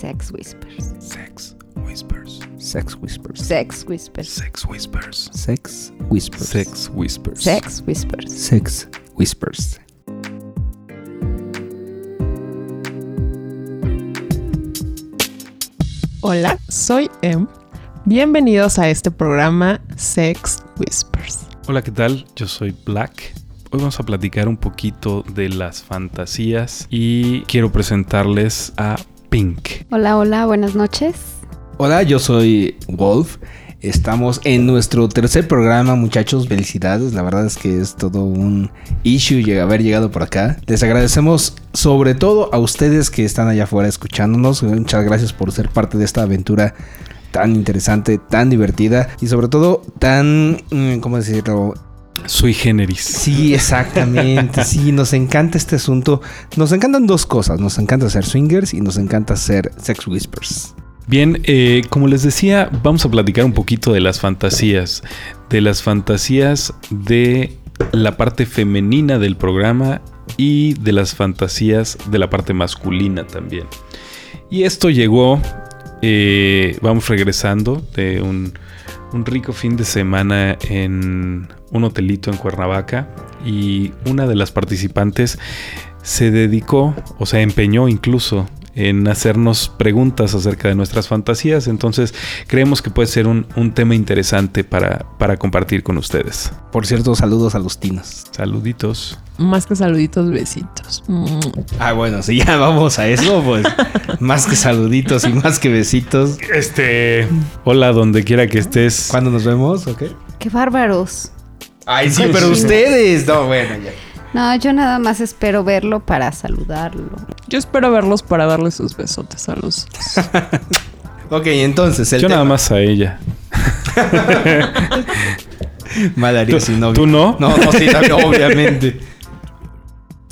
Sex Whispers. Sex Whispers. Sex Whispers. Sex Whispers. Sex Whispers. Sex Whispers. Sex Whispers. Sex Whispers. Sex Whispers. Hola, soy Em. Bienvenidos a este programa Sex Whispers. Hola, ¿qué tal? Yo soy Black. Hoy vamos a platicar un poquito de las fantasías y quiero presentarles a Pink. Hola, hola, buenas noches. Hola, yo soy Wolf. Estamos en nuestro tercer programa, muchachos. Felicidades. La verdad es que es todo un issue haber llegado por acá. Les agradecemos sobre todo a ustedes que están allá afuera escuchándonos. Muchas gracias por ser parte de esta aventura tan interesante, tan divertida y sobre todo tan, mm, ¿cómo decirlo? Sui generis. Sí, exactamente. Sí, nos encanta este asunto. Nos encantan dos cosas. Nos encanta ser swingers y nos encanta ser sex whispers. Bien, eh, como les decía, vamos a platicar un poquito de las fantasías. De las fantasías de la parte femenina del programa y de las fantasías de la parte masculina también. Y esto llegó, eh, vamos regresando de un, un rico fin de semana en un hotelito en Cuernavaca y una de las participantes se dedicó, o sea, empeñó incluso en hacernos preguntas acerca de nuestras fantasías. Entonces creemos que puede ser un, un tema interesante para, para compartir con ustedes. Por cierto, saludos a los tinos. Saluditos. Más que saluditos, besitos. Mm. Ah, bueno, si ya vamos a eso, pues más que saluditos y más que besitos. Este. Hola, donde quiera que estés. ¿Cuándo nos vemos? ¿Ok? Qué bárbaros. Ay, sí, pero ustedes. No, bueno, ya. No, yo nada más espero verlo para saludarlo. Yo espero verlos para darle sus besotes a los. Ok, entonces el Yo nada más a ella. Mal haría si no. ¿Tú no? No, no, sí, también, obviamente.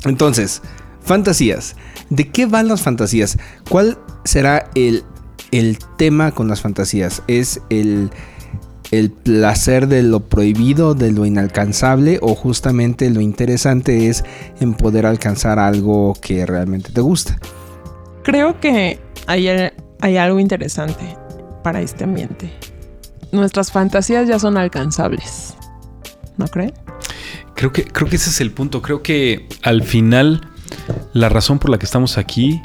Entonces, fantasías. ¿De qué van las fantasías? ¿Cuál será el, el tema con las fantasías? ¿Es el, el placer de lo prohibido, de lo inalcanzable? ¿O justamente lo interesante es en poder alcanzar algo que realmente te gusta? Creo que hay, hay algo interesante para este ambiente. Nuestras fantasías ya son alcanzables. ¿No creen? Creo que, creo que ese es el punto. Creo que al final la razón por la que estamos aquí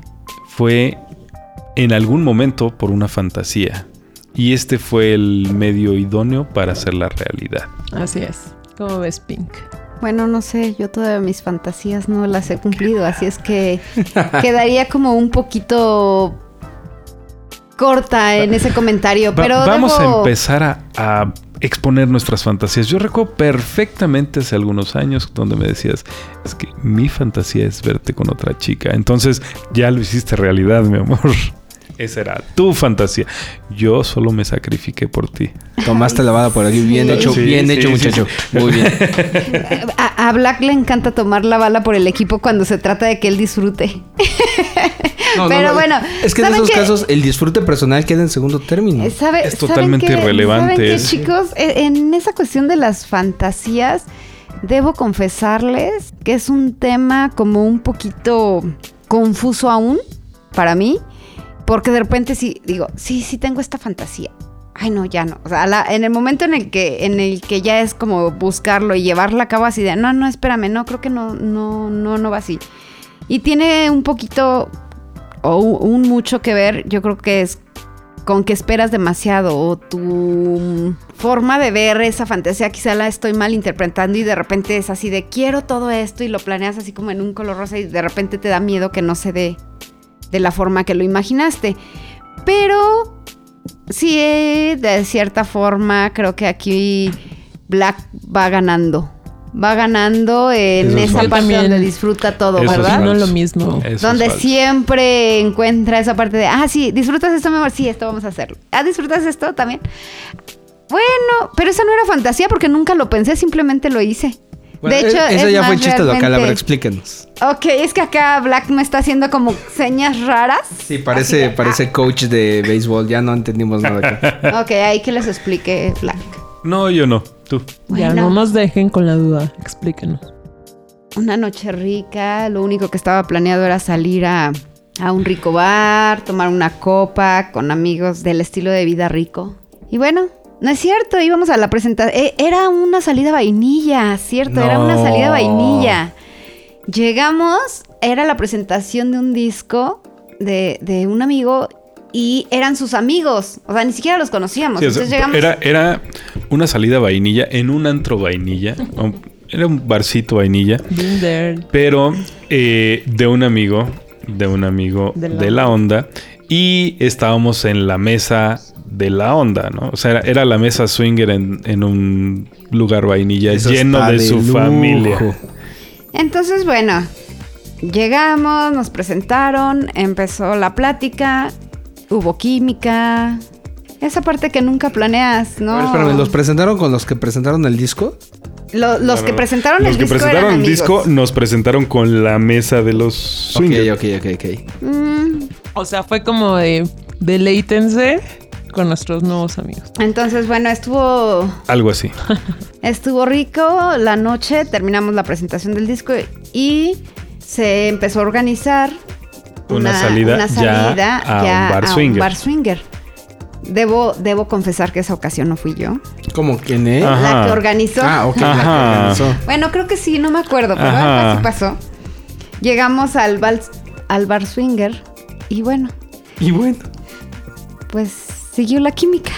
fue en algún momento por una fantasía. Y este fue el medio idóneo para hacer la realidad. Así es. ¿Cómo ves, Pink? Bueno, no sé, yo todavía mis fantasías no las he cumplido, así es que quedaría como un poquito corta en ese comentario, Va- pero vamos debo- a empezar a, a exponer nuestras fantasías. Yo recuerdo perfectamente hace algunos años donde me decías, es que mi fantasía es verte con otra chica. Entonces ya lo hiciste realidad, mi amor. Esa era tu fantasía. Yo solo me sacrifiqué por ti. Tomaste la bala por aquí. Bien Sí. hecho, Sí, bien sí, hecho, sí, muchacho. Muy bien. A, a Black le encanta tomar la bala por el equipo cuando se trata de que él disfrute. No, Pero no. bueno, Es que en ¿saben esos casos el disfrute personal queda en segundo término. Eh, ¿Sabe- Es saben totalmente irrelevante ¿Saben qué, chicos? E- En esa cuestión de las fantasías, debo confesarles que es un tema como un poquito confuso aún para mí, porque de repente sí digo, sí, sí tengo esta fantasía. Ay, no, ya no. O sea, la- en el momento en el que en el que ya es como buscarlo y llevarla a cabo así de, no, no, espérame, no, creo que no, no, no, no va así. Y tiene un poquito o un mucho que ver, yo creo que es con que esperas demasiado o tu forma de ver esa fantasía quizá la estoy mal interpretando y de repente es así de quiero todo esto y lo planeas así como en un color rosa y de repente te da miedo que no se dé de la forma que lo imaginaste. Pero sí, de cierta forma creo que aquí Black va ganando. Va ganando en Eso esa parte donde disfruta todo, Eso es ¿verdad? No lo mismo. Eso donde siempre encuentra esa parte de, ah, sí, disfrutas esto, mi amor, sí, esto vamos a hacerlo. Ah, disfrutas esto también. Bueno, pero esa no era fantasía porque nunca lo pensé, simplemente lo hice. Bueno, de hecho, e- eso es ya fue más chiste local. A ver, realmente- explíquenos. Ok, es que acá Black me está haciendo como señas raras. Sí, parece, Así de, parece coach de béisbol. Ya no entendimos nada acá. ah, ok, ahí que les explique Black. No, yo no. Tú. Ya Bueno. no nos dejen con la duda. Explíquenos. Una noche rica, lo único que estaba planeado era salir a a un rico bar, tomar una copa con amigos del estilo de vida rico. Y bueno, no es cierto, íbamos a la presentación. era una salida vainilla, cierto, era una salida vainilla. Llegamos, era la presentación de un disco de, de un amigo y eran sus amigos. O sea, ni siquiera los conocíamos. Entonces llegamos... era, era una salida vainilla en un antro vainilla. Era un barcito vainilla. Pero eh, de un amigo, de un amigo de la, onda. Y estábamos en la mesa de la onda, ¿no? O sea, era, la mesa swinger en, un lugar vainilla lleno de, su familia. Entonces, bueno, llegamos, nos presentaron, empezó la plática hubo química. Esa parte que nunca planeas, ¿no? espérame, ¿los presentaron con los que presentaron el disco? los que presentaron el disco. Los que presentaron el disco nos presentaron con la mesa de los swingers. Ok, ok, ok, ok. Mm. O sea, fue como de deleítense con nuestros nuevos amigos. Entonces, bueno, estuvo. Algo así. estuvo rico. La noche terminamos la presentación del disco y se empezó a organizar una, salida, ya, a, un bar, swinger. Debo, debo confesar que esa ocasión no fui yo. ¿Cómo quién es? La que organizó. Ah, ok, la que organizó. Bueno, creo que sí, no me acuerdo, pero así pasó. Llegamos al, al bar swinger y bueno. Y bueno. Pues siguió la química.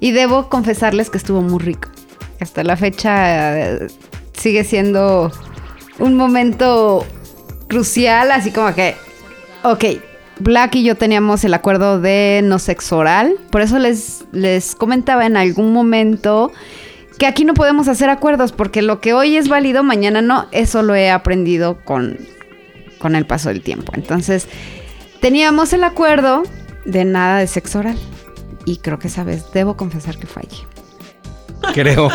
Y debo confesarles que estuvo muy rico. Hasta la fecha eh, sigue siendo un momento crucial, así como que Ok, Black y yo teníamos el acuerdo de no sexo oral. Por eso les, les comentaba en algún momento que aquí no podemos hacer acuerdos porque lo que hoy es válido, mañana no. Eso lo he aprendido con, con el paso del tiempo. Entonces, teníamos el acuerdo de nada de sexo oral. Y creo que esa vez debo confesar que fallé. Creo.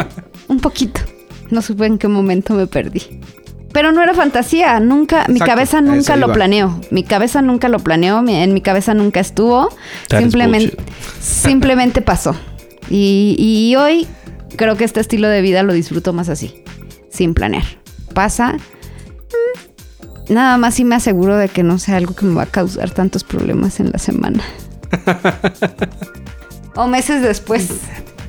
Un poquito. No supe en qué momento me perdí. Pero no era fantasía, nunca, mi cabeza nunca lo planeó. Mi cabeza nunca lo planeó, en mi cabeza nunca estuvo. simplemente, simplemente pasó. Y, hoy creo que este estilo de vida lo disfruto más así, sin planear. Pasa. Mm, nada más si me aseguro de que no sea algo que me va a causar tantos problemas en la semana. o meses después.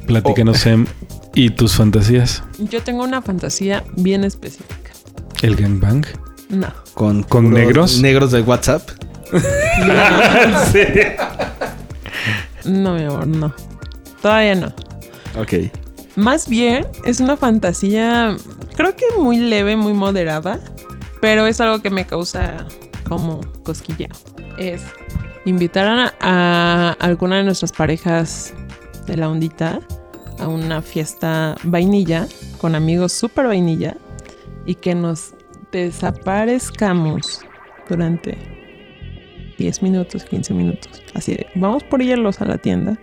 Platícanos, Em. ¿Y tus fantasías? Yo tengo una fantasía bien específica. ¿El gangbang? No. ¿Con, ¿Con negros? ¿Negros de WhatsApp? sí. No, mi amor, no. Todavía no. Ok. Más bien, es una fantasía, creo que muy leve, muy moderada, pero es algo que me causa como cosquilla. Es invitar a, alguna de nuestras parejas de la ondita a una fiesta vainilla con amigos súper vainilla y que nos desaparezcamos durante 10 minutos, 15 minutos. Así de, vamos por hielos a la tienda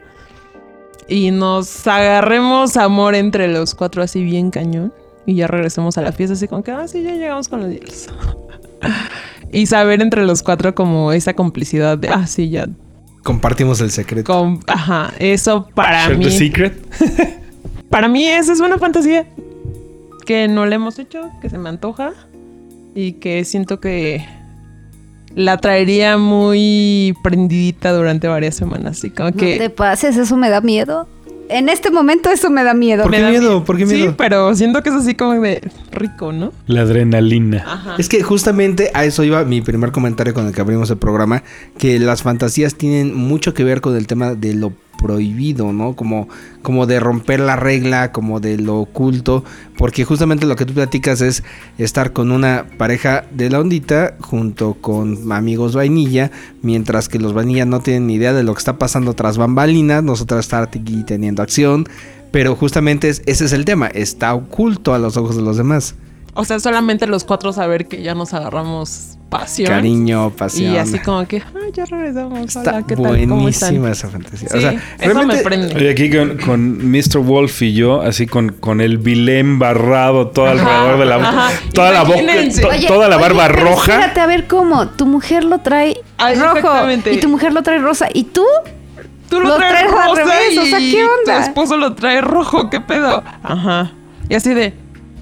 y nos agarremos amor entre los cuatro así bien cañón y ya regresemos a la fiesta así con que, ah, ya llegamos con los hielos. y saber entre los cuatro como esa complicidad de, ah, sí, ya. Compartimos el secreto. ajá, eso para mí. The secret? para mí esa es una fantasía que no le hemos hecho, que se me antoja y que siento que la traería muy prendidita durante varias semanas. Así como que. No te pases, eso me da miedo. En este momento eso me da miedo. ¿Por qué miedo? ¿Por qué miedo? Sí, pero siento que es así como de rico, ¿no? La adrenalina. Es que justamente a eso iba mi primer comentario con el que abrimos el programa, que las fantasías tienen mucho que ver con el tema de lo prohibido, ¿no? Como, como de romper la regla, como de lo oculto, porque justamente lo que tú platicas es estar con una pareja de la ondita junto con amigos vainilla, mientras que los vainilla no tienen ni idea de lo que está pasando tras bambalinas, nosotros estar aquí teniendo acción, pero justamente ese es el tema, está oculto a los ojos de los demás. O sea, solamente los cuatro saber que ya nos agarramos pasión. Cariño, pasión. Y así como que, ay, ya regresamos. Está ¿qué tal? buenísima esa fantasía. o sea, eso me prende. Y aquí con, Mr. Wolf y yo, así con, con el bilén barrado todo alrededor de la toda la boca, toda la barba roja. Espérate a ver cómo tu mujer lo trae rojo y tu mujer lo trae rosa y tú Tú lo, traes, rosa al revés, o sea, ¿qué onda? Tu esposo lo trae rojo, ¿qué pedo? Ajá. Y así de,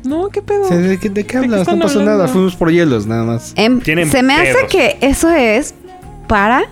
no, ¿qué pedo? ¿De qué, de qué hablas? no pasó nada, fuimos por hielos nada más. Em, se me hace que eso es para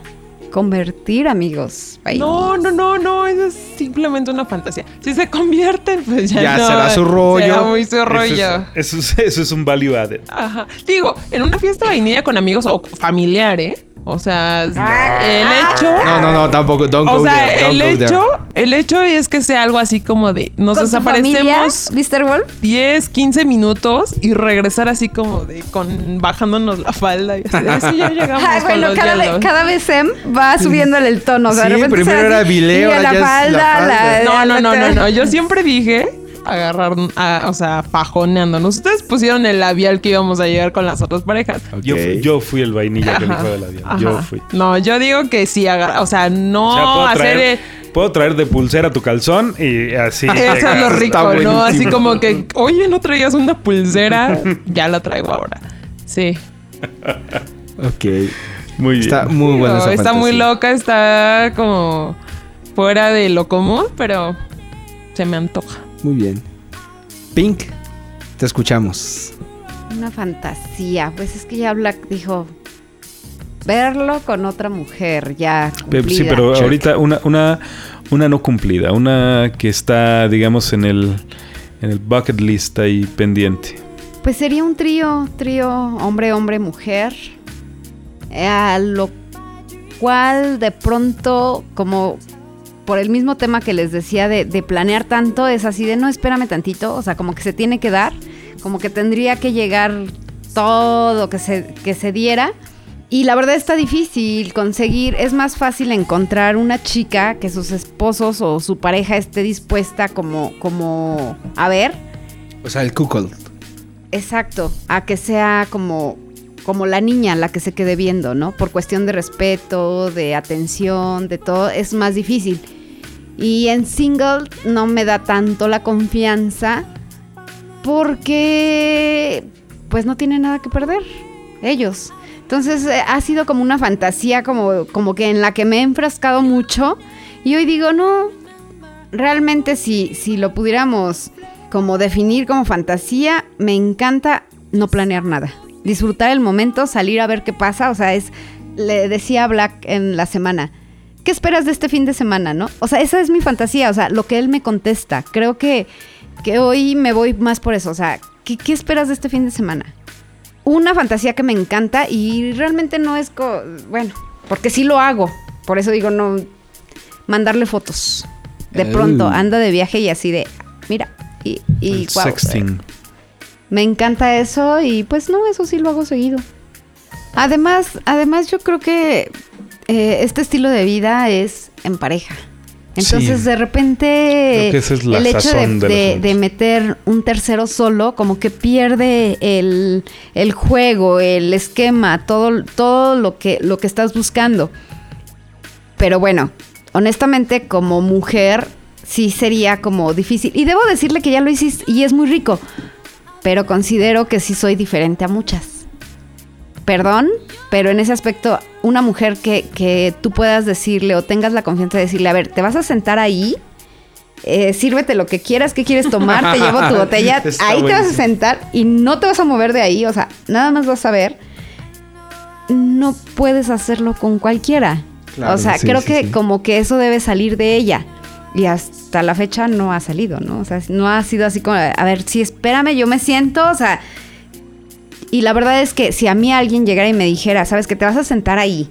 convertir, amigos. Ay, No, no, no, no, eso es simplemente una fantasía. Si se convierten, pues ya, Ya no, será su rollo. Será muy su Eso rollo. es, eso, es, eso es un value added. Ajá. Digo, en una fiesta de vainilla con amigos o familiar, ¿eh? O sea, el hecho. No, no, no, tampoco. Don't O go sea, there. Don't el go there. hecho, el hecho es que sea algo así como de nos ¿Con desaparecemos Mr. Wolf? 10, 15 minutos y regresar así como de con bajándonos la falda y así, de, "Sí, ya llegamos Ay, con bueno, los cada vez, hielos". cada vez Em va subiéndole el tono. O sea, de Sí, repente primero era así, ahora la es la falda, la- No, no, no, la- no, no. Yo siempre dije agarrar, a- o sea, fajoneándonos. Ustedes pusieron el labial que íbamos a llegar con las otras parejas. Yo, fui- yo fui el vainilla que Ajá, dijo de la diana. ajá. Yo fui. No, yo digo que sí, agarra- o sea, no O sea, puedo hacer... traer, el- puedo traer de pulsera tu calzón y así. Eso es lo rico, ¿no? buenísimo. Así como que, oye, ¿no traías una pulsera? ya la traigo ahora. Sí. Ok. Muy bien. Está muy buena No, esa está muy loca, está como fuera de lo común, pero se me antoja. Muy bien. Pink, te escuchamos. Una fantasía. Pues es que ya Black dijo verlo con otra mujer ya. Sí, pero Check. ahorita una, una, una no cumplida, una que está, digamos, en el, en el bucket list ahí pendiente. Pues sería un trío, trío hombre, hombre, mujer. eh, A lo cual de pronto, como por el mismo tema que les decía de, de planear tanto, es así de no, espérame tantito, o sea, como que se tiene que dar, como que tendría que llegar todo que se, que se diera. Y la verdad está difícil conseguir, es más fácil encontrar una chica que sus esposos o su pareja esté dispuesta como, como a ver, O sea, el cuckold. Exacto, a que sea como, como la niña la que se quede viendo, ¿no? Por cuestión de respeto, de atención, de todo, es más difícil. Y en single no me da tanto la confianza porque pues no tiene nada que perder ellos. Entonces eh, ha sido como una fantasía como, como que en la que me he enfrascado mucho y hoy digo, no, realmente si, si lo pudiéramos como definir como fantasía, me encanta no planear nada. Disfrutar el momento, salir a ver qué pasa. O sea, es, le decía Black en la semana, ¿qué esperas de este fin de semana, no? O sea, esa es mi fantasía, o sea, lo que él me contesta. Creo que, que hoy me voy más por eso. O sea, ¿qué, qué esperas de este fin de semana? Una fantasía que me encanta y realmente no es, co- bueno, porque sí lo hago. Por eso digo, no, mandarle fotos. De pronto anda de viaje y así de, mira, y, y sexting. me encanta eso y pues no, eso sí lo hago seguido. Además, además yo creo que eh, este estilo de vida es en pareja. Entonces Sí. de repente es el hecho de, de meter un tercero solo como que pierde el, el juego, el esquema, todo, todo lo que, lo que estás buscando. Pero bueno, honestamente como mujer sí sería como difícil. Y debo decirle que ya lo hiciste y es muy rico. Pero considero que sí soy diferente a muchas. Perdón, pero en ese aspecto, una mujer que, que tú puedas decirle o tengas la confianza de decirle, a ver, te vas a sentar ahí, eh, sírvete lo que quieras, ¿qué quieres tomar? Te llevo tu botella, Está ahí te vas a sentar y no te vas a mover de ahí, o sea, nada más vas a ver. No puedes hacerlo con cualquiera. Claro, o sea, sí, creo sí, que sí. como que eso debe salir de ella. Y hasta la fecha no ha salido, ¿no? O sea, no ha sido así como, a ver, sí, espérame, yo me siento, o sea... Y la verdad es que si a mí alguien llegara y me dijera, sabes que te vas a sentar ahí,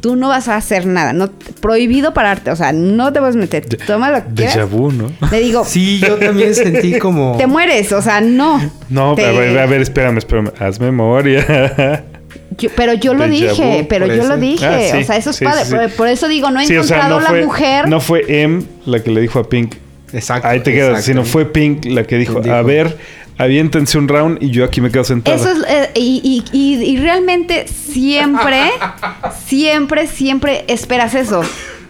tú no vas a hacer nada, no prohibido pararte, o sea, no te vas a meter, De- toma lo que Déjà vu, ¿no? Le digo, Sí, yo también sentí como. te mueres, o sea, no. No, Te- a ver, a ver, espérame, espérame. Haz memoria. Yo- pero yo lo dije, vu, pero yo eso. lo dije, Ah, sí, o sea, eso es sí, padre, sí, sí. Por, por eso digo, no he Sí, o sea, encontrado fue, la mujer. no fue M la que le dijo a Pink. Exacto. Ahí te quedas, sino fue Pink la que dijo, Dijo. a ver, aviéntense un round y yo aquí me quedo sentada. Eso es, eh, y, y- y- y realmente siempre, siempre, siempre esperas eso.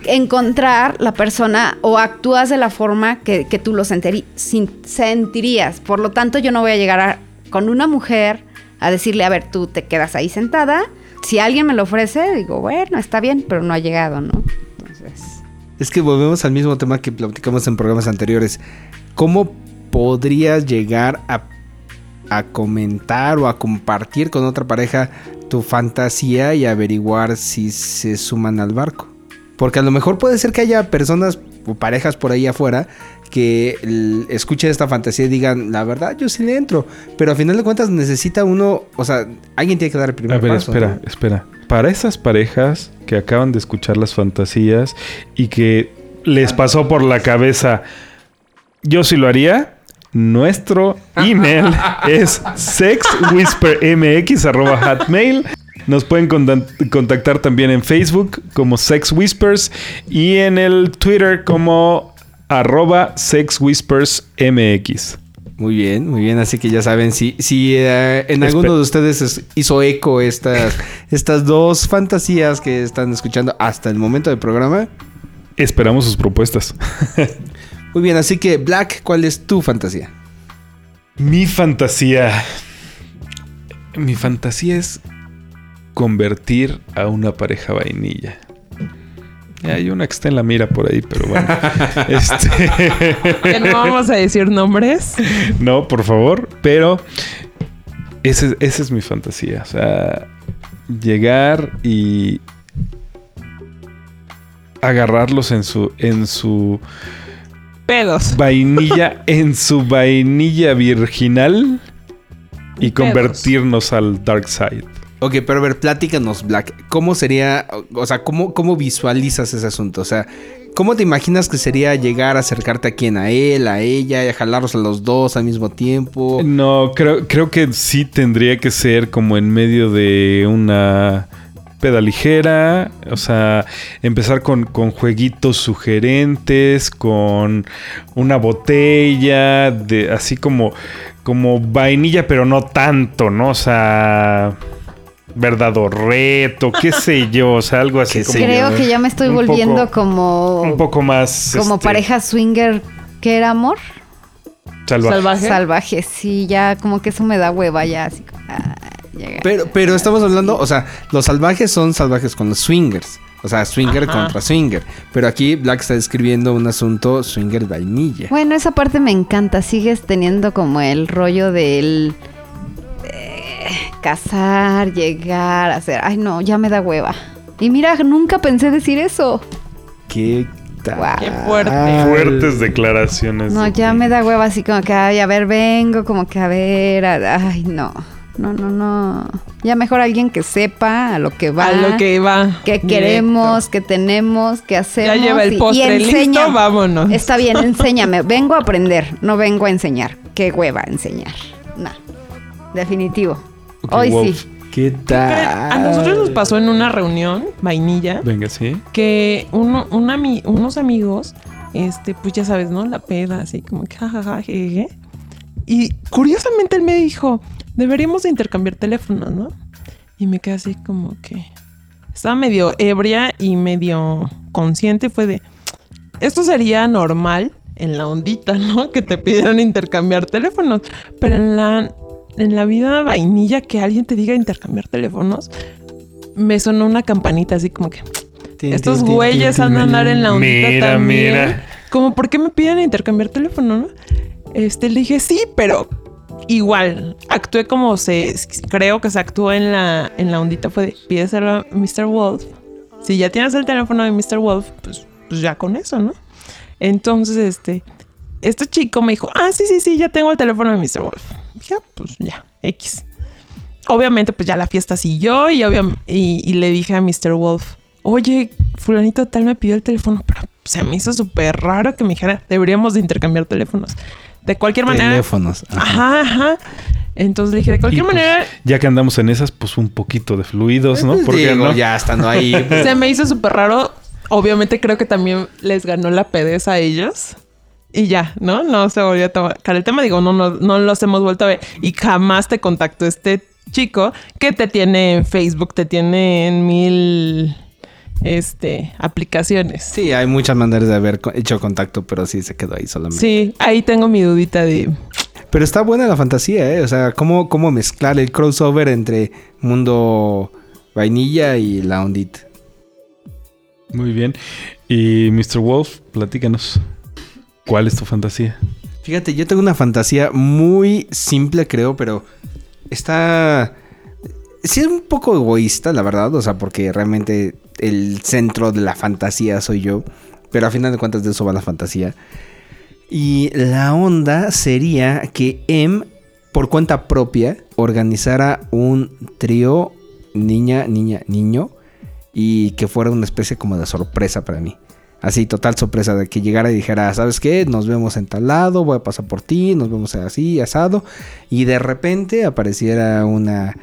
Encontrar la persona o actúas de la forma que, que tú lo sin- sentirías. Por lo tanto, yo no voy a llegar a- con una mujer a decirle, a ver, tú te quedas ahí sentada. Si alguien me lo ofrece, digo, bueno, está bien, pero no ha llegado, ¿no? Entonces... Es que volvemos al mismo tema que platicamos en programas anteriores. ¿Cómo podrías llegar a a comentar o a compartir con otra pareja tu fantasía y averiguar si se suman al barco. Porque a lo mejor puede ser que haya personas o parejas por ahí afuera que escuchen esta fantasía y digan, la verdad, yo sí le entro. Pero a final de cuentas necesita uno, o sea, alguien tiene que dar el primer A ver, paso. espera, ¿no? espera. Para esas parejas que acaban de escuchar las fantasías y que les pasó por la cabeza, yo sí lo haría. Nuestro email es sexwhispermx@hotmail. Nos pueden contactar también en Facebook como Sex Whispers y en el Twitter como arroba sexwhispersmx. Muy bien, muy bien. Así que ya saben, si, si eh, en Espe- alguno de ustedes es- hizo eco estas, estas dos fantasías que están escuchando hasta el momento del programa. Esperamos sus propuestas. Muy bien, así que Black, ¿cuál es tu fantasía? Mi fantasía. Mi fantasía es convertir a una pareja vainilla. Hay una que está en la mira por ahí, pero bueno. este, no vamos a decir nombres. no, por favor. Pero ese- esa es mi fantasía. O sea, llegar y agarrarlos en su, en su Pedos. vainilla, en su vainilla virginal y Pedos. convertirnos al dark side. Ok, pero a ver, platícanos, Black. ¿Cómo sería, o- o sea, cómo, cómo visualizas ese asunto? O sea, ¿cómo te imaginas que sería llegar a acercarte a quién? ¿A él, a ella, y a jalarlos a los dos al mismo tiempo? No, creo, creo que sí tendría que ser como en medio de una peda ligera. O sea, empezar con, con jueguitos sugerentes, con una botella, de así como, como vainilla, pero no tanto, ¿no? O sea. Verdad o reto, qué sé yo, o sea, algo así como Creo yo. que ya me estoy volviendo poco- como, un poco más como este, pareja swinger. ¿Qué era amor? salvaje. Salvaje. Salvaje, sí, ya como que eso me da hueva ya, así como, ah, Pero, pero estamos hablando, o sea, los salvajes son salvajes con los swingers. O sea, swinger Ajá. contra swinger. Pero aquí Black está describiendo un asunto swinger vainilla. Bueno, esa parte me encanta. Sigues teniendo como el rollo del eh, casar, llegar, hacer. Ay, no, ya me da hueva. Y mira, nunca pensé decir eso. Qué. Qué fuerte. Fuertes declaraciones. No, de ya ti. me da hueva así como que, ay, a ver, vengo, como que a ver, a- ay, no. No, no, no. Ya mejor alguien que sepa a lo que va. A lo que va. que Directo. queremos, que tenemos, que hacemos. Ya lleva y- el y postre enseña. listo, vámonos. Está bien, enséñame. Vengo a aprender, no vengo a enseñar. Qué hueva enseñar. No. Definitivo. Hoy sí. ¿Qué tal? A nosotros nos pasó en una reunión, vainilla, Venga, sí. que uno, un ami- unos amigos, este, pues ya sabes, ¿no? La peda, así como que jajaja, jeje. Y curiosamente él me dijo, deberíamos de intercambiar teléfonos, ¿no? Y me quedé así como que estaba medio ebria y medio consciente. Fue de, esto sería normal en la ondita, ¿no? Que te pidieran intercambiar teléfonos. Pero en la, en la vida vainilla que alguien te diga intercambiar teléfonos, me sonó una campanita así como que... Estos güeyes tin, han de andar en la ondita Mira, también. mira. Como, ¿por qué me piden intercambiar teléfono, no? Este, le dije, sí, pero igual. Actué como se... Creo que se actuó en la, en la ondita. Fue de, pídeselo a Mr. Wolf. Si ya tienes el teléfono de Mr. Wolf, pues, pues ya con eso, ¿no? Entonces, este... Este chico me dijo, ah, sí, sí, sí, ya tengo el teléfono de Mr. Wolf. Ya, pues ya, X. Obviamente, pues ya la fiesta siguió y, y, y le dije a Mr. Wolf, oye, fulanito tal me pidió el teléfono, pero se me hizo súper raro que me dijera, deberíamos de intercambiar teléfonos. De cualquier manera... Teléfonos. Ajá. Ajá, ajá. Entonces le dije, de Y, cualquier pues, manera, ya que andamos en esas, pues un poquito de fluidos, ¿no? Pues ¿Por qué digo, no? ya estando ahí. pues, se me hizo súper raro. Obviamente creo que también les ganó la pedeza a ellos. Y ya, ¿no? No se volvió a tocar el tema. Digo, no, no, no los hemos vuelto a ver. Y jamás te contactó este chico que te tiene en Facebook, te tiene en mil este, aplicaciones. Sí, hay muchas maneras de haber hecho contacto, pero sí se quedó ahí solamente. Sí, ahí tengo mi dudita de... Pero está buena la fantasía, ¿eh? O sea, cómo, cómo mezclar el crossover entre mundo vainilla y la ondita. Muy bien. Y Mr. Wolf, platícanos. ¿Cuál es tu fantasía? Fíjate, yo tengo una fantasía muy simple, creo, pero está... Sí es un poco egoísta, la verdad, o sea, porque realmente el centro de la fantasía soy yo, pero a final de cuentas de eso va la fantasía. Y la onda sería que M, por cuenta propia, organizara un trío niña, niña, niño, y que fuera una especie como de sorpresa para mí. Así, total sorpresa de que llegara y dijera, ¿sabes qué? Nos vemos en tal lado, voy a pasar por ti, nos vemos así, asado. Y de repente apareciera una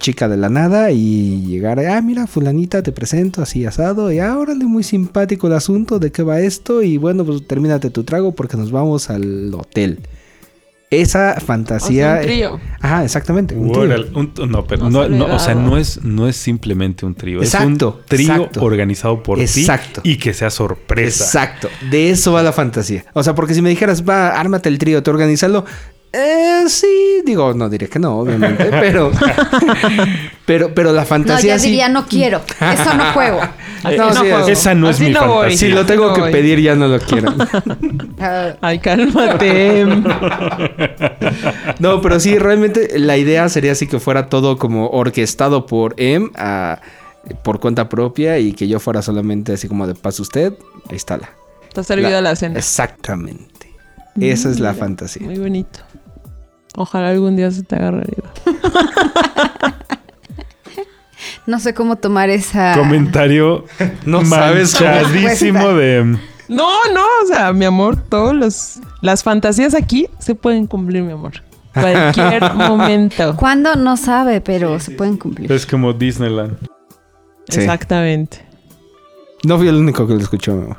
chica de la nada y llegara, ah, mira, fulanita, te presento así asado. Y ahora órale, muy simpático el asunto, ¿de qué va esto? Y bueno, pues termínate tu trago porque nos vamos al hotel. Esa fantasía. O sea, un trío. Ajá, exactamente. Un trío. Un- no, pero No no, no, o sea, no es, no es simplemente un trío. Exacto, es un trío exacto. organizado por Exacto. ti y que sea sorpresa. Exacto. De eso va la fantasía. O sea, porque si me dijeras, va, ármate el trío, te organizalo. Eh, sí, digo, no diré que no, obviamente, pero, pero, pero la No, fantasía ya sí. diría, no quiero. Eso no juego. Así No, sí, juego. esa no es Así mi voy. fantasía. Si lo tengo No que voy. pedir, ya no lo quiero. Ah, Ay, cálmate. No, pero sí, realmente la idea sería así que fuera todo como orquestado por M a- por cuenta propia y que yo fuera solamente así como de paz usted, ahí está la. Está servida la, cena. Exactamente. Esa es la fantasía. Muy bonito. Ojalá algún día se te haga realidad. no sé cómo tomar esa. Comentario No manchadísimo de... No, no, o sea, mi amor, todos los las fantasías aquí se pueden cumplir, mi amor. Cualquier momento. ¿Cuándo? No sabe, pero se pueden cumplir. Es como Disneyland. Sí. Exactamente. No fui el único que lo escuchó, mi amor.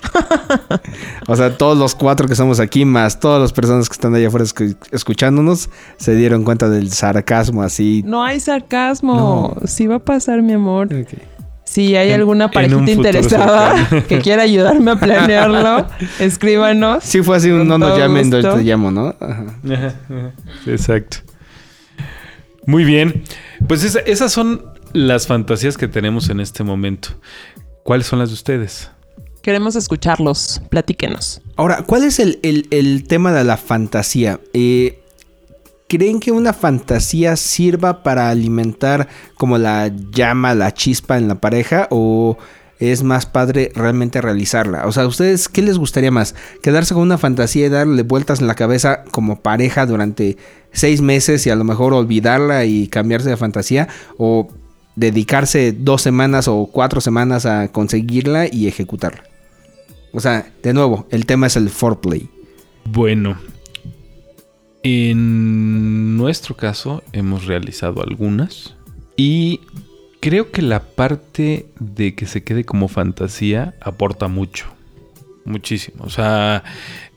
o sea, todos los cuatro que estamos aquí, más todas las personas que están allá afuera escu- escuchándonos, se dieron cuenta del sarcasmo así. No hay sarcasmo. Sí va a pasar, mi amor. Si hay En- alguna parejita interesada cercano. que quiera ayudarme a planearlo, escríbanos. Sí, fue así un no nos llamen, yo gusto. te llamo, ¿no? Ajá. Ajá, ajá. Exacto. Muy bien. Pues esa- esas son las fantasías que tenemos en este momento. ¿Cuáles son las de ustedes? Queremos escucharlos. Platíquenos. Ahora, ¿cuál es el, el- el tema de la fantasía? Eh, ¿Creen que una fantasía sirva para alimentar como la llama, la chispa en la pareja? ¿O es más padre realmente realizarla? O sea, ¿a ustedes qué les gustaría más? ¿Quedarse con una fantasía y darle vueltas en la cabeza como pareja durante seis meses y a lo mejor olvidarla y cambiarse de fantasía? ¿O dedicarse dos semanas o cuatro semanas a conseguirla y ejecutarla? O sea, de nuevo, el tema es el foreplay. Bueno, en nuestro caso hemos realizado algunas y creo que la parte de que se quede como fantasía aporta mucho. Muchísimo. O sea,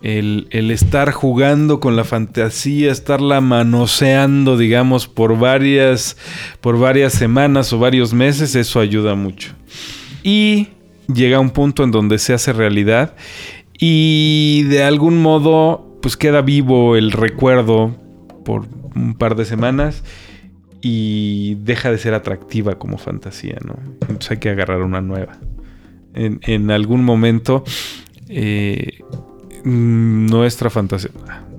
el, el estar jugando con la fantasía, estarla manoseando, digamos, por varias, por varias semanas o varios meses, eso ayuda mucho. Y llega un punto en donde se hace realidad y de algún modo, pues queda vivo el recuerdo por un par de semanas y deja de ser atractiva como fantasía, ¿no? Entonces hay que agarrar una nueva. En, en algún momento, eh, mm, nuestra fantasía,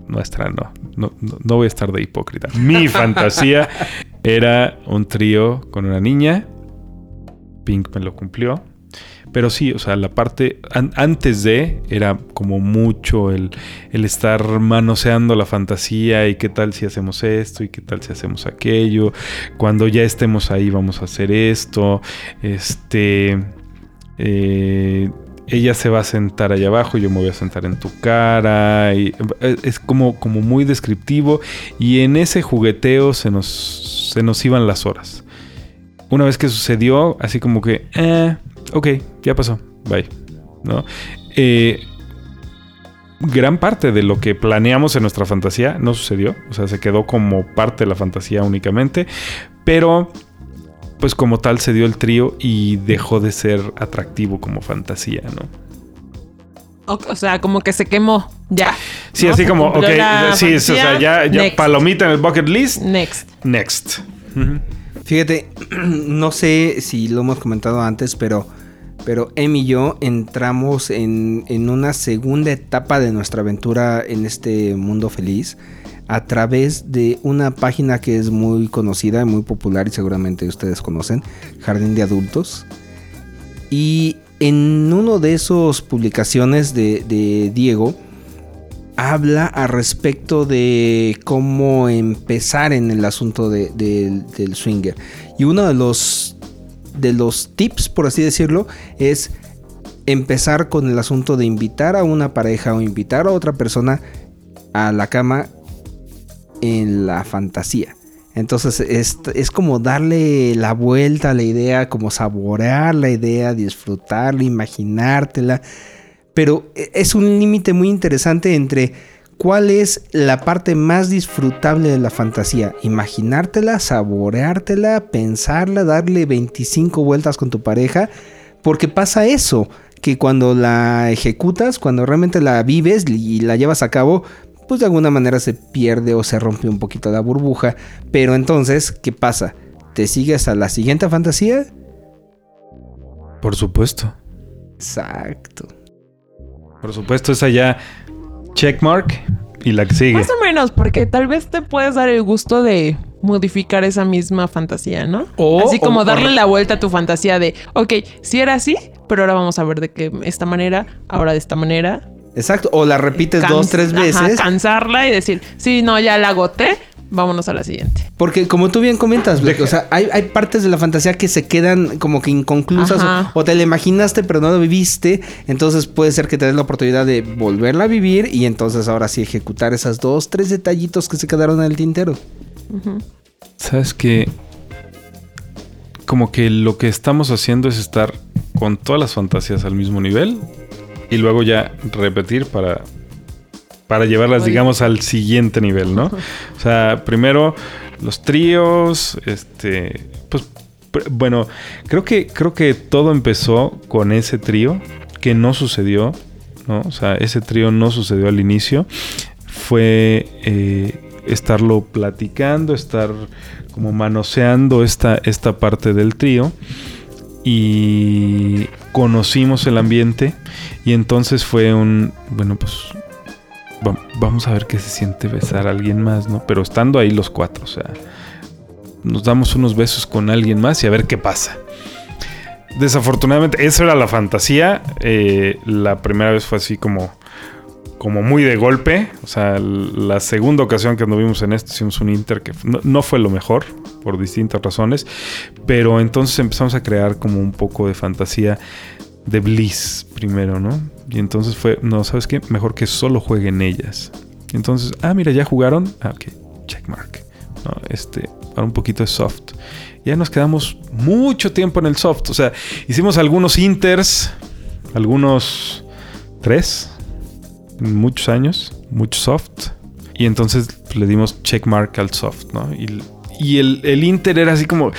nuestra no, no, no, no voy a estar de hipócrita. Mi fantasía era un trío con una niña. Pink me lo cumplió. Pero sí, o sea, la parte an- antes de era como mucho el, el estar manoseando la fantasía y qué tal si hacemos esto y qué tal si hacemos aquello. Cuando ya estemos ahí vamos a hacer esto. Este... eh, ella se va a sentar allá abajo, yo me voy a sentar en tu cara. Eh, es como, como muy descriptivo. Y en ese jugueteo se nos, se nos iban las horas. Una vez que sucedió, así como que, eh, ok, ya pasó, bye. ¿No? Eh, gran parte de lo que planeamos en nuestra fantasía no sucedió. O sea, se quedó como parte de la fantasía únicamente. Pero, pues como tal, se dio el trío y dejó de ser atractivo como fantasía, ¿no? O, o sea, como que se quemó. Ya. Sí, ¿no? así como, ok, sí, o sea, ya, ya palomita en el bucket list. Next. Next. Fíjate, no sé si lo hemos comentado antes, pero Pero Em y yo entramos en, en una segunda etapa de nuestra aventura en este mundo feliz a través de una página que es muy conocida y muy popular y seguramente ustedes conocen, Jardín de Adultos. Y en uno de esos publicaciones de, Diego, habla a respecto de cómo empezar en el asunto de- de- del swinger. Y uno de los, de los tips, por así decirlo, es empezar con el asunto de invitar a una pareja o invitar a otra persona a la cama en la fantasía. Entonces es, es como darle la vuelta a la idea, como saborear la idea, disfrutarla, imaginártela. Pero e- es un límite muy interesante entre cuál es la parte más disfrutable de la fantasía. Imaginártela, saboreártela, pensarla, darle 25 vueltas con tu pareja. Porque pasa eso, que cuando la ejecutas, cuando realmente la vives y la llevas a cabo, pues de alguna manera se pierde o se rompe un poquito la burbuja. Pero entonces, ¿qué pasa? ¿Te sigues a la siguiente fantasía? Por supuesto. Exacto. Por supuesto, esa ya checkmark y la que sigue. Más o menos, porque tal vez te puedes dar el gusto de modificar esa misma fantasía, ¿no? O- así como o- darle o- la vuelta a tu fantasía de, ok, si era así, pero ahora vamos a ver de qué esta manera, ahora de esta manera. Exacto. O la repites Cans- dos, tres ajá, veces. cansarla y decir, sí, no, ya la agoté, vámonos a la siguiente. Porque como tú bien comentas, Black, o sea, hay, hay partes de la fantasía que se quedan como que inconclusas Ajá. o, o te la imaginaste pero no lo viviste, entonces puede ser que te des la oportunidad de volverla a vivir y entonces ahora sí ejecutar esas dos, tres detallitos que se quedaron en el tintero. ¿Sabes qué? Como que lo que estamos haciendo es estar con todas las fantasías al mismo nivel y luego ya repetir para, para llevarlas, Oye. digamos, al siguiente nivel, ¿no? O sea, primero los tríos, este, pues, bueno, creo que, creo que todo empezó con ese trío que no sucedió, ¿no? O sea, ese trío no sucedió al inicio. Fue eh, estarlo platicando, estar como manoseando esta, esta parte del trío y conocimos el ambiente y entonces fue un, bueno, pues va- vamos a ver qué se siente besar a alguien más, ¿no? Pero estando ahí los cuatro, o sea, nos damos unos besos con alguien más y a ver qué pasa. Desafortunadamente, esa era la fantasía. eh, la primera vez fue así como, como muy de golpe. O sea, la segunda ocasión que anduvimos en esto hicimos un inter que no, no fue lo mejor por distintas razones. Pero entonces empezamos a crear como un poco de fantasía de Bliss primero, ¿no? Y entonces fue, no, ¿sabes qué? Mejor que solo jueguen ellas. Entonces, ah, mira, ya jugaron. Ah, ok, checkmark. ¿no? Este, para un poquito de soft. Ya nos quedamos mucho tiempo en el soft. O sea, hicimos algunos inters, algunos tres, muchos años, mucho soft. Y entonces le dimos checkmark al soft, ¿no? Y, y el, el inter era así como,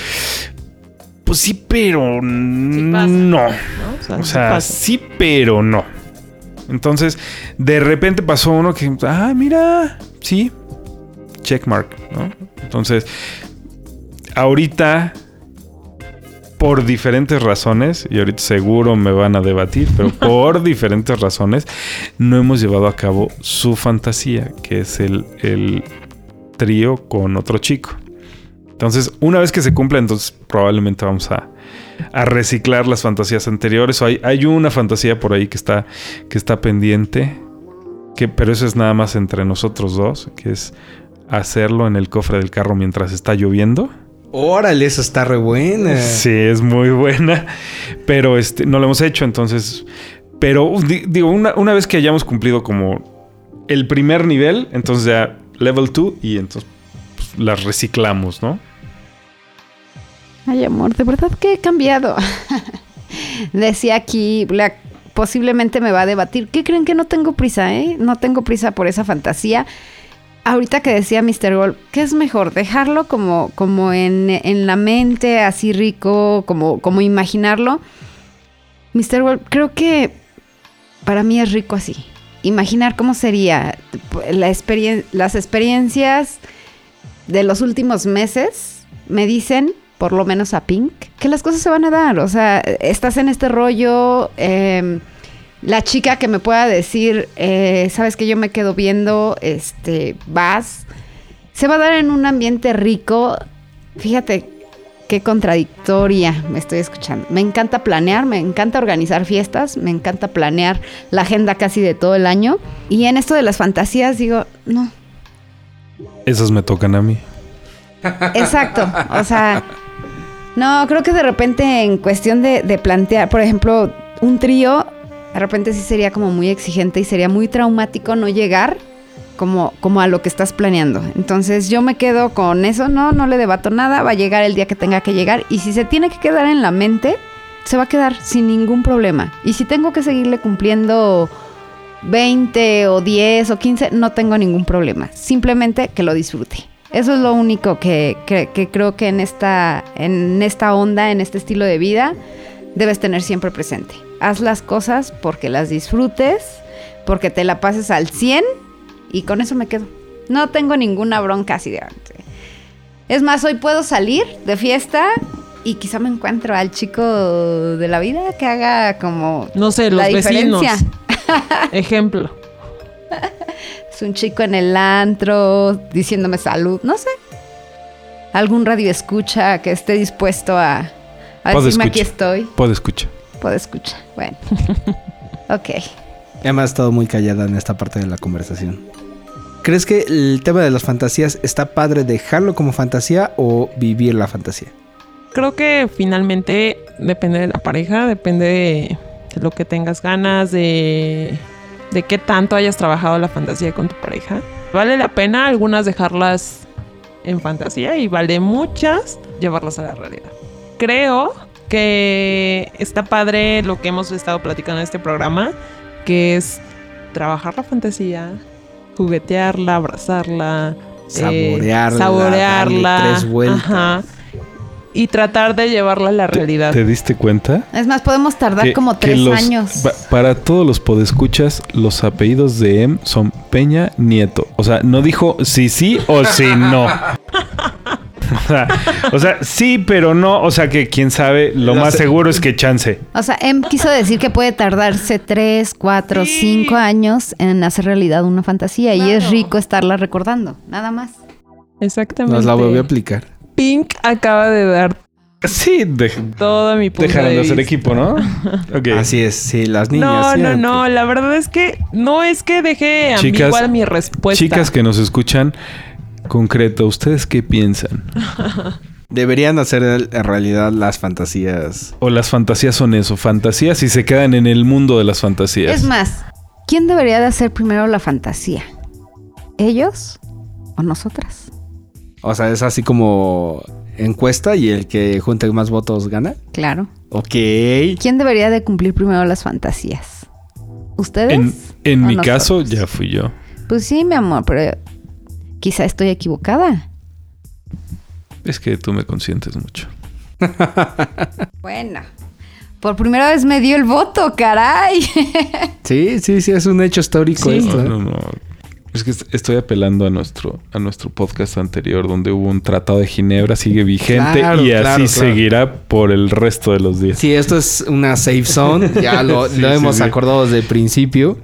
pues sí, pero pasa. no. ¿no? O sea, sí, pero no. Entonces, de repente pasó uno que, ah, mira, sí, checkmark, ¿no? Entonces, ahorita, por diferentes razones, y ahorita seguro me van a debatir, pero por diferentes razones, no hemos llevado a cabo su fantasía, que es el, el trío con otro chico. Entonces, una vez que se cumpla, entonces probablemente vamos a, a reciclar las fantasías anteriores. O hay, hay una fantasía por ahí que está, que está pendiente. Que, pero eso es nada más entre nosotros dos. Que es hacerlo en el cofre del carro mientras está lloviendo. Órale, esa está re buena. Sí, es muy buena. Pero este, no lo hemos hecho. Entonces. Pero di- digo, una, una vez que hayamos cumplido como el primer nivel, entonces ya level 2 y entonces las reciclamos, ¿no? Ay, amor, de verdad que he cambiado. Decía aquí, posiblemente me va a debatir. ¿Qué creen que no tengo prisa, eh? No tengo prisa por esa fantasía. Ahorita que decía Mr. Gold, ¿qué es mejor? ¿Dejarlo como, como en, en la mente, así rico, como, como imaginarlo? Mr. Gold, creo que para mí es rico así. Imaginar cómo sería la experien- las experiencias de los últimos meses me dicen por lo menos a Pink, que las cosas se van a dar. O sea, estás en este rollo. eh, la chica que me pueda decir, eh, sabes que yo me quedo viendo, este, vas, se va a dar en un ambiente rico. Fíjate qué contradictoria me estoy escuchando. Me encanta planear, me encanta organizar fiestas, me encanta planear la agenda casi de todo el año. Y en esto de las fantasías digo, no, Esas me tocan a mí. Exacto. O sea, no, creo que de repente en cuestión de, plantear, por ejemplo, un trío, de repente sí sería como muy exigente y sería muy traumático no llegar como, como a lo que estás planeando. Entonces yo me quedo con eso, no, no le debato nada, va a llegar el día que tenga que llegar y si se tiene que quedar en la mente, se va a quedar sin ningún problema. Y si tengo que seguirle cumpliendo 20 o 10 o 15, no tengo ningún problema. Simplemente que lo disfrute. Eso es lo único que, que- creo que en esta, en esta onda, en este estilo de vida, debes tener siempre presente. Haz las cosas porque las disfrutes, porque te la pases al 100 y con eso me quedo. No tengo ninguna bronca así de... Es más, hoy puedo salir de fiesta y quizá me encuentro al chico de la vida que haga como No sé, los la vecinos. diferencia. Ejemplo. Es un chico en el antro diciéndome salud, no sé. Algún radio escucha que esté dispuesto a, decirme aquí estoy. Puedo escuchar. Puedo escuchar. Bueno. ok. Emma ha estado muy callada en esta parte de la conversación. ¿Crees que el tema de las fantasías está padre dejarlo como fantasía o vivir la fantasía? Creo que finalmente depende de la pareja, depende de, de lo que tengas ganas, de, de qué tanto hayas trabajado la fantasía con tu pareja. Vale la pena algunas dejarlas en fantasía y vale muchas llevarlas a la realidad. Creo que está padre lo que hemos estado platicando en este programa, que es trabajar la fantasía, juguetearla, abrazarla, eh, Saborearla, saborearla, darle tres vueltas. ajá, y tratar de llevarla a la realidad. ¿Te diste cuenta? Es más, podemos tardar Que- como tres los- años. pa- para todos los podescuchas, los apellidos de Em son Peña Nieto. O sea, no dijo si sí o si no. O sea, o sea, sí, pero no. O sea, que quién sabe, lo más sé. seguro es que chance. O sea, Em quiso decir que puede tardarse tres, cuatro, cinco años en hacer realidad una fantasía y es rico estarla recordando, nada más. Exactamente. Nos la volvió a aplicar. Pink acaba de dar Sí, de- todo mi punto dejaron de de hacer equipo, ¿no? Así es, sí, las niñas. No, no, no. La verdad es que no es que deje Chicas- ambigua mi respuesta. Chicas que nos escuchan, concreto, ¿ustedes qué piensan? Deberían hacer en realidad las fantasías. ¿O las fantasías son eso? Fantasías y se quedan en el mundo de las fantasías. Es más, ¿quién debería de hacer primero la fantasía? ¿Ellos o nosotras? O sea, es así como encuesta y el que junte más votos gana. Claro. Ok. ¿Quién debería de cumplir primero las fantasías? ¿Ustedes? En, mi nosotros? caso, ya fui yo. Pues sí, mi amor, pero quizá estoy equivocada. Es que tú me consientes mucho. Bueno. Por primera vez me dio el voto, caray. Sí, sí, sí, es un hecho histórico Sí. esto. ¿eh? No, no, no. Es que est- estoy apelando a nuestro, a nuestro podcast anterior donde hubo un tratado de Ginebra, sigue vigente Claro, y así claro, claro. seguirá por el resto de los días. Sí, esto es una safe zone. Ya lo, Sí, lo sí, hemos sí. acordado desde el principio.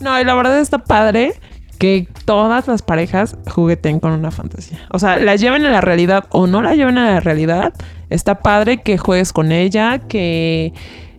No, y la verdad está padre que todas las parejas jugueten con una fantasía. O sea, la lleven a la realidad o no la lleven a la realidad. Está padre que juegues con ella, que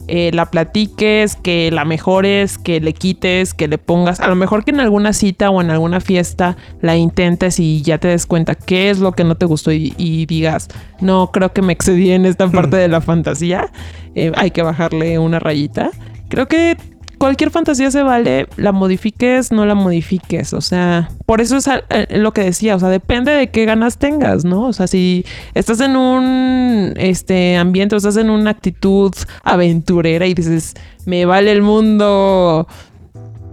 eh, la platiques, que la mejores, que le quites, que le pongas. A lo mejor que en alguna cita o en alguna fiesta la intentes y ya te des cuenta qué es lo que no te gustó y, y digas, no, creo que me excedí en esta parte de la fantasía. Eh, hay que bajarle una rayita. Creo que cualquier fantasía se vale, la modifiques, no la modifiques. O sea, por eso es eh, lo que decía. O sea, depende de qué ganas tengas, ¿no? O sea, si estás en un este ambiente o estás en una actitud aventurera y dices, me vale el mundo.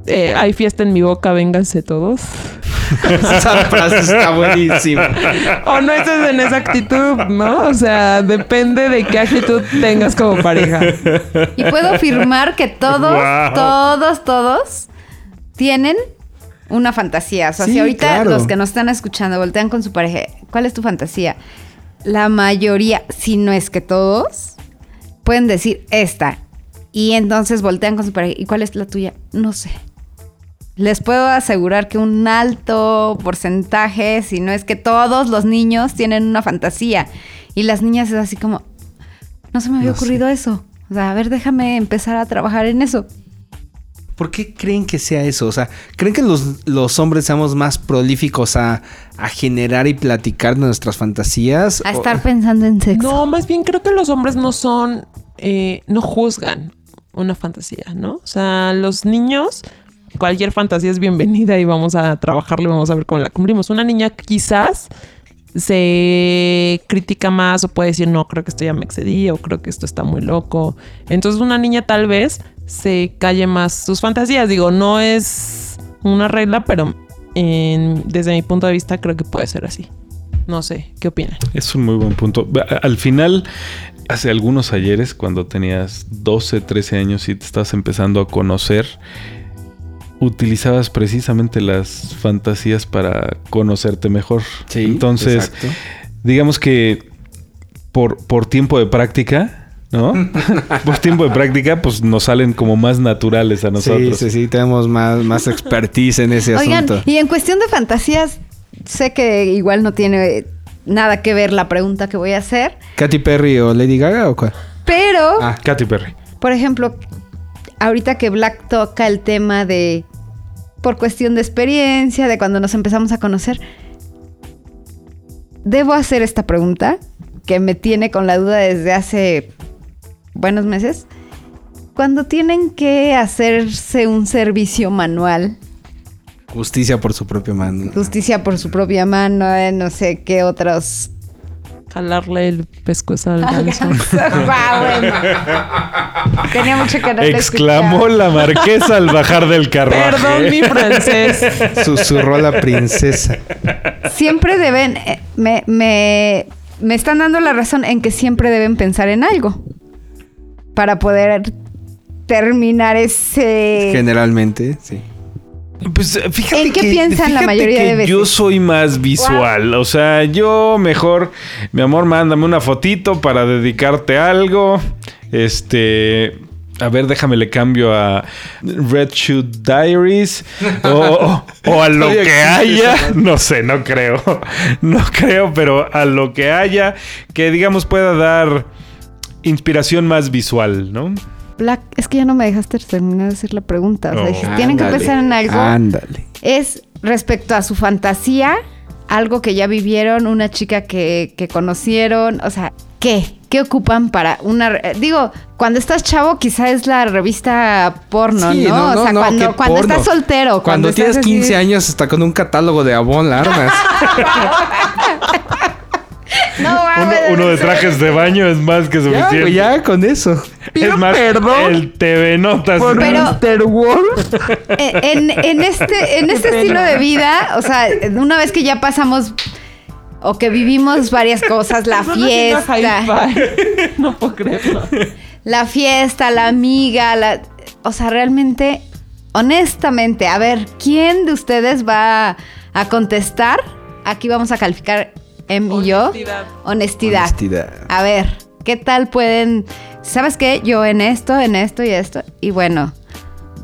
eh, hay fiesta en mi boca, vénganse todos. Esa frase está buenísima. O no estás en esa actitud, ¿no? O sea, depende de qué actitud tengas como pareja. Y puedo afirmar que todos, Wow. todos, todos tienen una fantasía. O sea, Sí, si ahorita claro. los que nos están escuchando voltean con su pareja, ¿cuál es tu fantasía? la mayoría, si no es que todos, pueden decir esta. Y entonces voltean con su pareja. ¿Y cuál es la tuya? No sé. Les puedo asegurar que un alto porcentaje, si no es que todos los niños tienen una fantasía. Y las niñas es así como, no se me había No sé. ocurrido eso. O sea, a ver, déjame empezar a trabajar en eso. ¿Por qué creen que sea eso? O sea, ¿creen que los, los hombres seamos más prolíficos a, a generar y platicar nuestras fantasías? A O- estar pensando en sexo. No, más bien creo que los hombres no son, eh, no juzgan una fantasía, ¿no? O sea, los niños, cualquier fantasía es bienvenida y vamos a trabajarlo, vamos a ver cómo la cumplimos. Una niña quizás se critica más o puede decir, no, creo que esto ya me excedí o creo que esto está muy loco. Entonces una niña tal vez se calle más sus fantasías. Digo, no es una regla, pero desde mi punto de vista creo que puede ser así. No sé, ¿qué opinan? Es un muy buen punto. Al final, hace algunos ayeres, cuando tenías 12, 13 años y te estabas empezando a conocer, utilizabas precisamente las fantasías para conocerte mejor. Sí, Entonces, exacto. digamos que por, por tiempo de práctica, ¿no? por tiempo de práctica, pues nos salen como más naturales a Sí, nosotros. sí, sí, tenemos más, más expertise en ese Oigan, asunto. y en cuestión de fantasías, sé que igual no tiene nada que ver la pregunta que voy a hacer, ¿Katy Perry o Lady Gaga o cuál? pero, Ah. Katy Perry. por ejemplo, ahorita que Black toca el tema de, por cuestión de experiencia, de cuando nos empezamos a conocer, debo hacer esta pregunta que me tiene con la duda desde hace buenos meses. Cuando tienen que hacerse un servicio manual, Justicia por su propia mano. justicia por su propia mano, eh, no sé qué otros Jalarle el pescuezo al ganso. Guau, bueno. Tenía mucho que no Exclamó la marquesa al bajar del carruaje. Perdón mi francés. Susurró la princesa. Siempre deben, eh, me, me, me están dando la razón en que siempre deben pensar en algo para poder terminar ese... Generalmente, sí. Pues eh, fíjate ¿En qué que, piensan la mayoría que de veces? Yo soy más visual. O sea, yo mejor, mi amor, mándame una fotito para dedicarte algo. Este. A ver, déjame le cambio a Red Shoe Diaries o, o- o a lo que haya. No sé, no creo. No creo, pero a lo que haya que digamos pueda dar inspiración más visual, ¿no? Es que ya no me dejaste terminar de hacer la pregunta. O sea, Oh. dije, tienen que pensar en algo. Ándale. es respecto a su fantasía, algo que ya vivieron, una chica que, que conocieron, o sea, ¿qué? ¿Qué ocupan para una... eh, Digo, cuando estás chavo quizá es la revista porno, Sí, ¿no? o sea, no, cuando, estás soltero. Cuando, estás tienes así- 15 años, hasta con un catálogo de Avon la armas. No, Uno, mames, uno de trajes de baño es más que ya, suficiente. ya con eso. es más, perdón el TV Notas. Por Pero- Mr. Wolf. En, en este, en este estilo de vida, o sea, una vez que ya pasamos o que vivimos varias cosas, la fiesta. No puedo creerlo. la fiesta, la amiga, la, o sea, realmente, honestamente, a ver, ¿quién de ustedes va a contestar? Aquí vamos a calificar Em y yo. Honestidad. Honestidad. Honestidad. A ver, ¿qué tal pueden? ¿Sabes qué? Yo en esto, en esto y esto. Y bueno,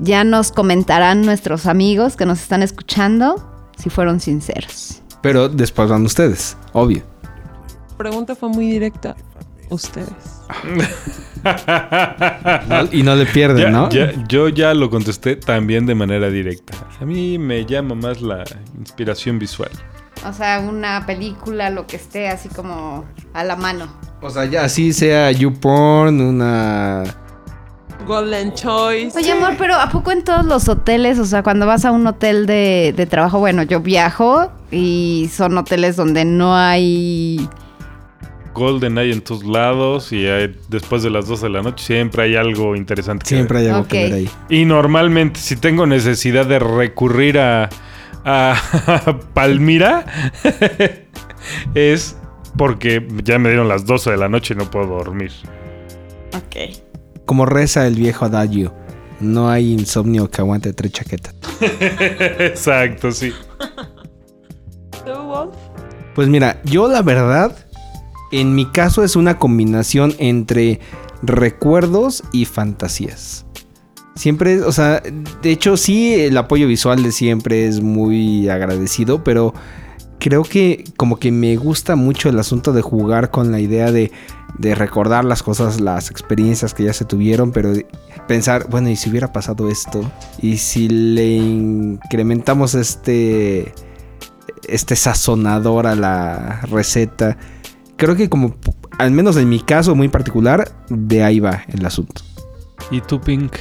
ya nos comentarán nuestros amigos que nos están escuchando si fueron sinceros. Pero después van ustedes, obvio. La pregunta fue muy directa. Ustedes. No- y no le pierden, Ya- ¿no? ya- yo ya lo contesté también de manera directa. A mí me llama más la inspiración visual. O sea, una película, lo que esté así como a la mano. O sea, ya así sea YouPorn, una... Golden Choice. Oye, amor, pero ¿a poco en todos los hoteles? O sea, cuando vas a un hotel de, de trabajo, bueno, yo viajo y son hoteles donde no hay... Golden hay en tus lados y hay- después de las 12 de la noche siempre hay algo interesante. que Siempre hay algo que Ok. ver ahí. Y normalmente si tengo necesidad de recurrir a, a Palmira es porque ya me dieron las 12 de la noche y no puedo dormir. Ok. Como reza el viejo adagio. No hay insomnio que aguante tres chaquetas. Exacto, sí. ¿Tú, Wolf? Pues mira, yo la verdad En mi caso es una combinación entre recuerdos y fantasías. Siempre, o sea, de hecho sí, el apoyo visual de siempre es muy agradecido, pero creo que como que me gusta mucho el asunto de jugar con la idea de, de recordar las cosas, las experiencias que ya se tuvieron, pero pensar, bueno, ¿y si hubiera pasado esto? ¿Y si le incrementamos este, este sazonador a la receta? Creo que como, al menos en mi caso muy particular, de ahí va el asunto. ¿Y tú, Pink?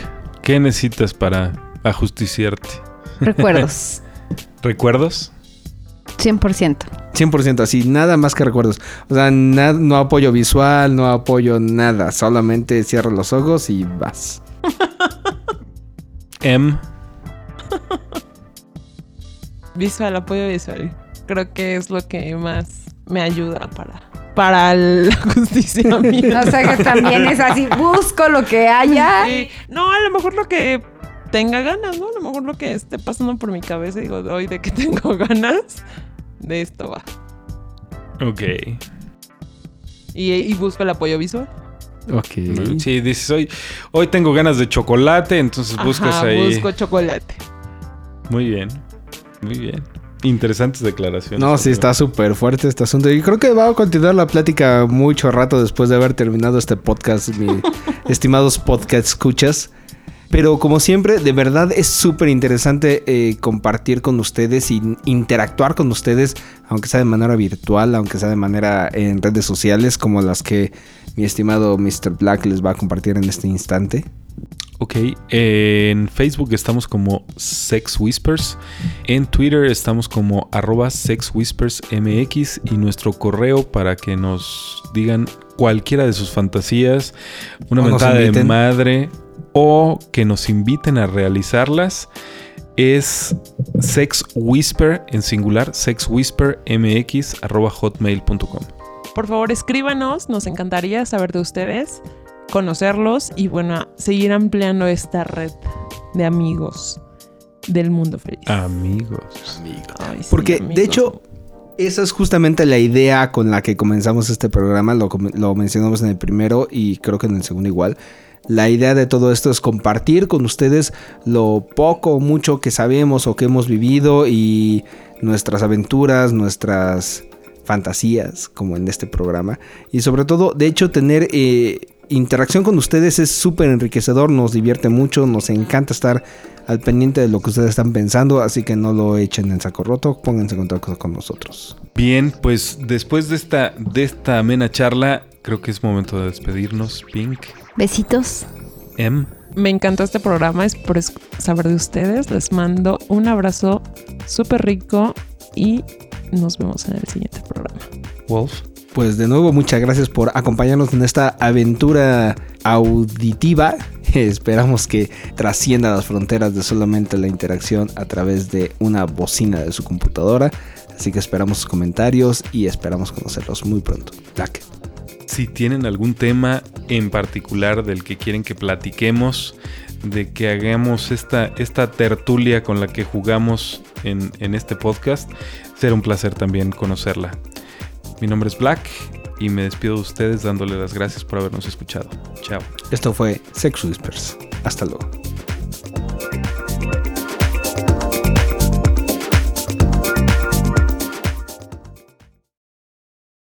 ¿Qué necesitas para ajusticiarte? Recuerdos. ¿Recuerdos? 100%. 100% así, nada más que recuerdos. O sea, na- no apoyo visual, no apoyo nada. Solamente cierro los ojos y vas. M. Visual, apoyo visual. Creo que es lo que más me ayuda para, para el ajusticiamiento. O sea que también es así, busco lo que haya. Sí. No, a lo mejor lo que tenga ganas, ¿no? A lo mejor lo que esté pasando por mi cabeza, digo, hoy de que tengo ganas, de esto va. Ok. Y, y busco el apoyo visual. Ok. Sí, dices, hoy, hoy tengo ganas de chocolate, entonces buscas Ajá, ahí. Busco chocolate. Muy bien. Muy bien. Interesantes declaraciones. No, sí, está súper fuerte este asunto. Y creo que va a continuar la plática mucho rato después de haber terminado este podcast, mi estimados podcast escuchas. Pero como siempre, de verdad es súper interesante eh, compartir con ustedes y interactuar con ustedes, aunque sea de manera virtual, aunque sea de manera en redes sociales, como las que mi estimado Mr. Black les va a compartir en este instante. Ok, en Facebook estamos como Sex Whispers, en Twitter estamos como arroba Sex Whispers MX y nuestro correo para que nos digan cualquiera de sus fantasías, una mentada de madre o que nos inviten a realizarlas es Sex Whisper en singular, sexwhispermx arroba hotmail.com. Por favor, escríbanos. Nos encantaría saber de ustedes, conocerlos y, bueno, seguir ampliando esta red de amigos del mundo feliz. Amigos. Ay, sí, Porque, amigos. de hecho, esa es justamente la idea con la que comenzamos este programa. Lo, lo mencionamos en el primero y creo que en el segundo igual. La idea de todo esto es compartir con ustedes lo poco o mucho que sabemos o que hemos vivido y nuestras aventuras, nuestras fantasías, como en este programa. Y sobre todo, de hecho, tener eh, interacción con ustedes es súper enriquecedor, nos divierte mucho, nos encanta estar al pendiente de lo que ustedes están pensando, así que no lo echen en saco roto, pónganse en contacto con nosotros. Bien, pues después de esta, de esta amena charla, creo que es momento de despedirnos. Pink, Besitos. M. Me encantó este programa, es por saber de ustedes. Les mando un abrazo súper rico y nos vemos en el siguiente programa. Wolf. Pues de nuevo, muchas gracias por acompañarnos en esta aventura auditiva. Esperamos que trascienda las fronteras de solamente la interacción a través de una bocina de su computadora. Así que esperamos sus comentarios y esperamos conocerlos muy pronto. Si tienen algún tema en particular del que quieren que platiquemos, de que hagamos esta, esta tertulia con la que jugamos en, en este podcast, será un placer también conocerla. Mi nombre es Black y me despido de ustedes dándole las gracias por habernos escuchado. Chao. Esto fue Sex Whispers. Hasta luego.